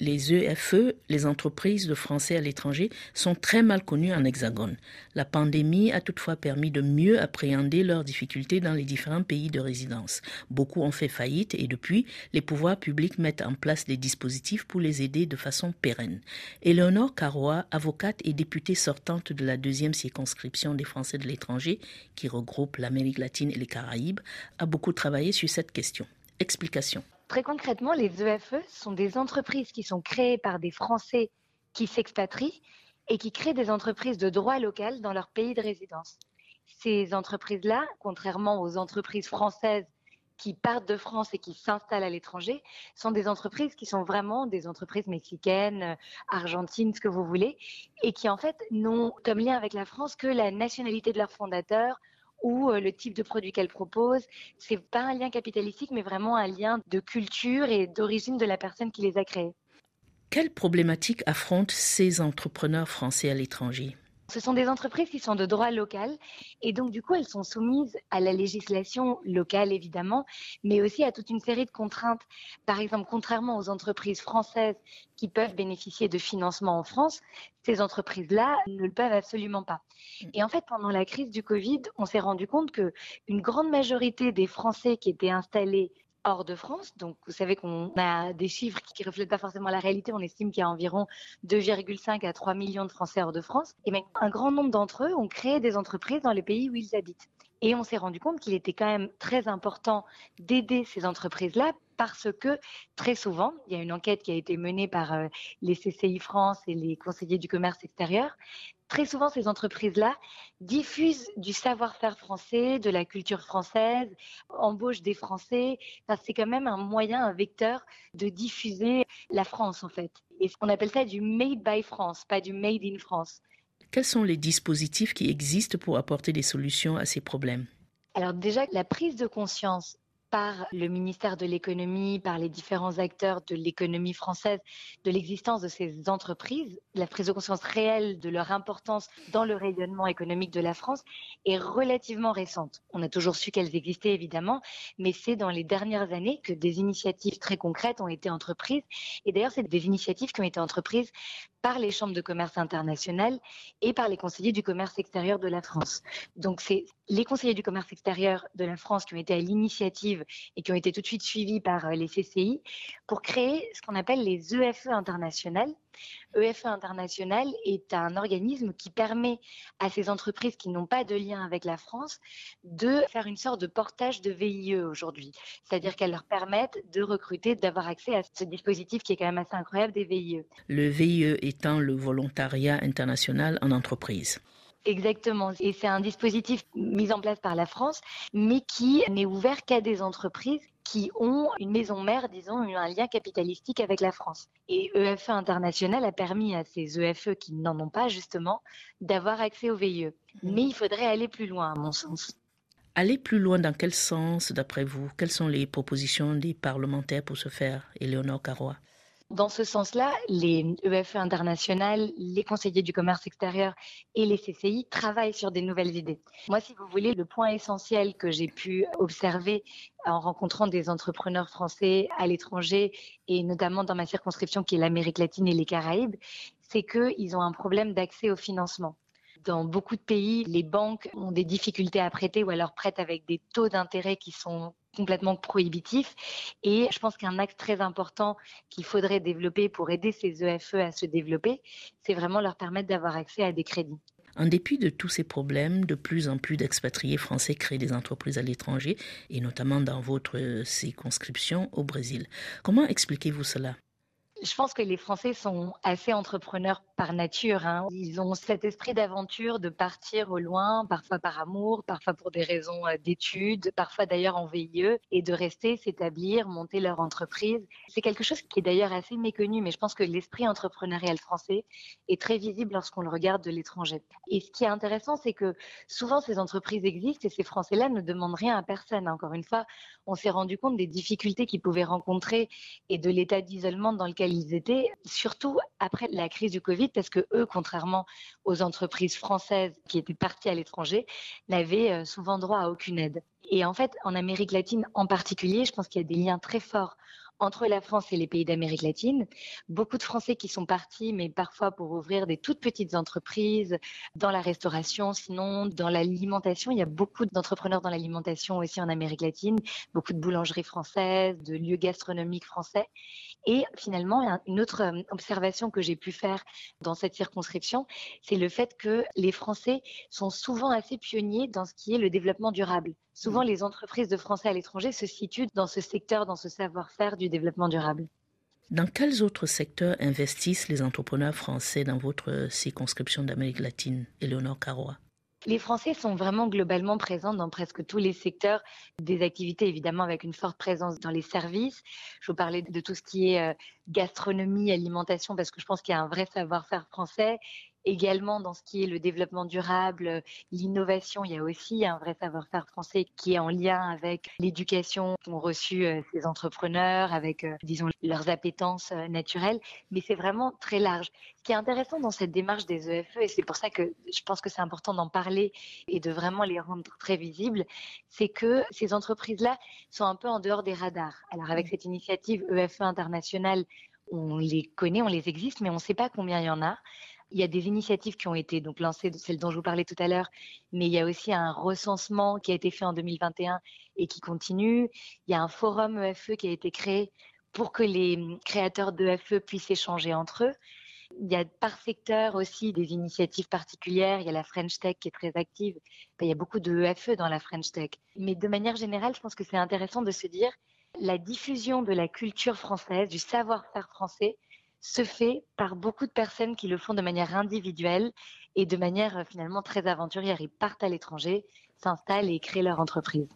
Les EFE, les entreprises de français à l'étranger, sont très mal connues en Hexagone. La pandémie a toutefois permis de mieux appréhender leurs difficultés dans les différents pays de résidence. Beaucoup ont fait faillite et depuis, les pouvoirs publics mettent en place des dispositifs pour les aider de façon pérenne. Éléonore Carrois, avocate et députée sortante de la deuxième circonscription des Français de l'étranger, qui regroupe l'Amérique latine et les Caraïbes, a beaucoup travaillé sur cette question. Explication. Très concrètement, les EFE sont des entreprises qui sont créées par des Français qui s'expatrient et qui créent des entreprises de droit local dans leur pays de résidence. Ces entreprises-là, contrairement aux entreprises françaises qui partent de France et qui s'installent à l'étranger, sont des entreprises qui sont vraiment des entreprises mexicaines, argentines, ce que vous voulez, et qui en fait n'ont comme lien avec la France que la nationalité de leur fondateur, ou euh, le type de produit qu'elle propose. C'est pas un lien capitalistique, mais vraiment un lien de culture et d'origine de la personne qui les a créés. Quelles problématiques affrontent ces entrepreneurs français à l'étranger? Ce sont des entreprises qui sont de droit local et donc du coup elles sont soumises à la législation locale évidemment, mais aussi à toute une série de contraintes. Par exemple, contrairement aux entreprises françaises qui peuvent bénéficier de financement en France, ces entreprises-là ne le peuvent absolument pas. Et en fait, pendant la crise du Covid, on s'est rendu compte que une grande majorité des Français qui étaient installés hors de France. Donc, vous savez qu'on a des chiffres qui ne reflètent pas forcément la réalité. On estime qu'il y a environ 2,5 à 3 millions de Français hors de France. Et même un grand nombre d'entre eux ont créé des entreprises dans les pays où ils habitent. Et on s'est rendu compte qu'il était quand même très important d'aider ces entreprises-là parce que très souvent, il y a une enquête qui a été menée par euh, les CCI France et les conseillers du commerce extérieur, très souvent ces entreprises-là diffusent du savoir-faire français, de la culture française, embauchent des Français. c'est quand même un moyen, un vecteur de diffuser la France en fait. Et on appelle ça du made by France, pas du made in France. Quels sont les dispositifs qui existent pour apporter des solutions à ces problèmes? Alors déjà, la prise de conscience par le ministère de l'économie, par les différents acteurs de l'économie française, de l'existence de ces entreprises, la prise de conscience réelle de leur importance dans le rayonnement économique de la France est relativement récente. On a toujours su qu'elles existaient évidemment, mais c'est dans les dernières années que des initiatives très concrètes ont été entreprises. Et d'ailleurs, c'est des initiatives qui ont été entreprises par les chambres de commerce internationales et par les conseillers du commerce extérieur de la France. Donc c'est les conseillers du commerce extérieur de la France qui ont été à l'initiative et qui ont été tout de suite suivis par euh, les CCI pour créer ce qu'on appelle les EFE internationales. EFE International est un organisme qui permet à ces entreprises qui n'ont pas de lien avec la France de faire une sorte de portage de VIE aujourd'hui. C'est-à-dire qu'elles leur permettent de recruter, d'avoir accès à ce dispositif qui est quand même assez incroyable des VIE. Le VIE étant le volontariat international en entreprise. Exactement. Et c'est un dispositif mis en place par la France, mais qui n'est ouvert qu'à des entreprises qui ont une maison mère, disons, un lien capitalistique avec la France. Et EFE International a permis à ces EFE qui n'en ont pas, justement, d'avoir accès au VIE. Mais il faudrait aller plus loin, à mon sens. Aller plus loin dans quel sens, d'après vous? Quelles sont les propositions des parlementaires pour ce faire, Éléonore Carrois dans ce sens-là, les EFE internationales, les conseillers du commerce extérieur et les CCI travaillent sur des nouvelles idées. Moi, si vous voulez, le point essentiel que j'ai pu observer en rencontrant des entrepreneurs français à l'étranger et notamment dans ma circonscription qui est l'Amérique latine et les Caraïbes, c'est qu'ils ont un problème d'accès au financement dans beaucoup de pays, les banques ont des difficultés à prêter ou alors prêtent avec des taux d'intérêt qui sont complètement prohibitif. Et je pense qu'un axe très important qu'il faudrait développer pour aider ces EFE à se développer, c'est vraiment leur permettre d'avoir accès à des crédits. En dépit de tous ces problèmes, de plus en plus d'expatriés français créent des entreprises à l'étranger, et notamment dans votre circonscription au Brésil. Comment expliquez-vous cela? Je pense que les Français sont assez entrepreneurs par nature. Hein. Ils ont cet esprit d'aventure, de partir au loin, parfois par amour, parfois pour des raisons euh, d'études, parfois d'ailleurs en VIE, et de rester, s'établir, monter leur entreprise. C'est quelque chose qui est d'ailleurs assez méconnu, mais je pense que l'esprit entrepreneurial français est très visible lorsqu'on le regarde de l'étranger. Et ce qui est intéressant, c'est que souvent ces entreprises existent et ces Français-là ne demandent rien à personne. Encore une fois, on s'est rendu compte des difficultés qu'ils pouvaient rencontrer et de l'état d'isolement dans lequel ils étaient, surtout après la crise du Covid, parce que eux, contrairement aux entreprises françaises qui étaient parties à l'étranger, n'avaient euh, souvent droit à aucune aide. Et en fait, en Amérique latine en particulier, je pense qu'il y a des liens très forts entre la France et les pays d'Amérique latine. Beaucoup de Français qui sont partis, mais parfois pour ouvrir des toutes petites entreprises dans la restauration, sinon dans l'alimentation. Il y a beaucoup d'entrepreneurs dans l'alimentation aussi en Amérique latine, beaucoup de boulangeries françaises, de lieux gastronomiques français. Et finalement, une autre euh, observation que j'ai pu faire dans cette circonscription, c'est le fait que les Français sont souvent assez pionniers dans ce qui est le développement durable. Souvent, mmh. les entreprises de Français à l'étranger se situent dans ce secteur, dans ce savoir-faire du développement durable. Dans quels autres secteurs investissent les entrepreneurs français dans votre circonscription d'Amérique latine, Éléonore Carrois les Français sont vraiment globalement présents dans presque tous les secteurs des activités, évidemment avec une forte présence dans les services. Je vous parlais de tout ce qui est euh, gastronomie, alimentation, parce que je pense qu'il y a un vrai savoir-faire français également dans ce qui est le développement durable, l'innovation. Il y a aussi un vrai savoir-faire français qui est en lien avec l'éducation qu'ont reçu euh, ces entrepreneurs, avec, euh, disons, leurs appétences euh, naturelles. Mais c'est vraiment très large. Ce qui est intéressant dans cette démarche des EFE, et c'est pour ça que je pense que c'est important d'en parler et de vraiment les rendre très visibles, c'est que ces entreprises-là sont un peu en dehors des radars. Alors avec mmh. cette initiative EFE internationale, on les connaît, on les existe, mais on ne sait pas combien il y en a. Il y a des initiatives qui ont été donc lancées, celles dont je vous parlais tout à l'heure, mais il y a aussi un recensement qui a été fait en 2021 et qui continue. Il y a un forum EFE qui a été créé pour que les créateurs d'EFE puissent échanger entre eux. Il y a par secteur aussi des initiatives particulières. Il y a la French Tech qui est très active. il y a beaucoup de EFE dans la French Tech. Mais de manière générale, je pense que c'est intéressant de se dire la diffusion de la culture française, du savoir-faire français, se fait par beaucoup de personnes qui le font de manière individuelle et de manière euh, finalement très aventurière. Ils partent à l'étranger, s'installent et créent leur entreprise.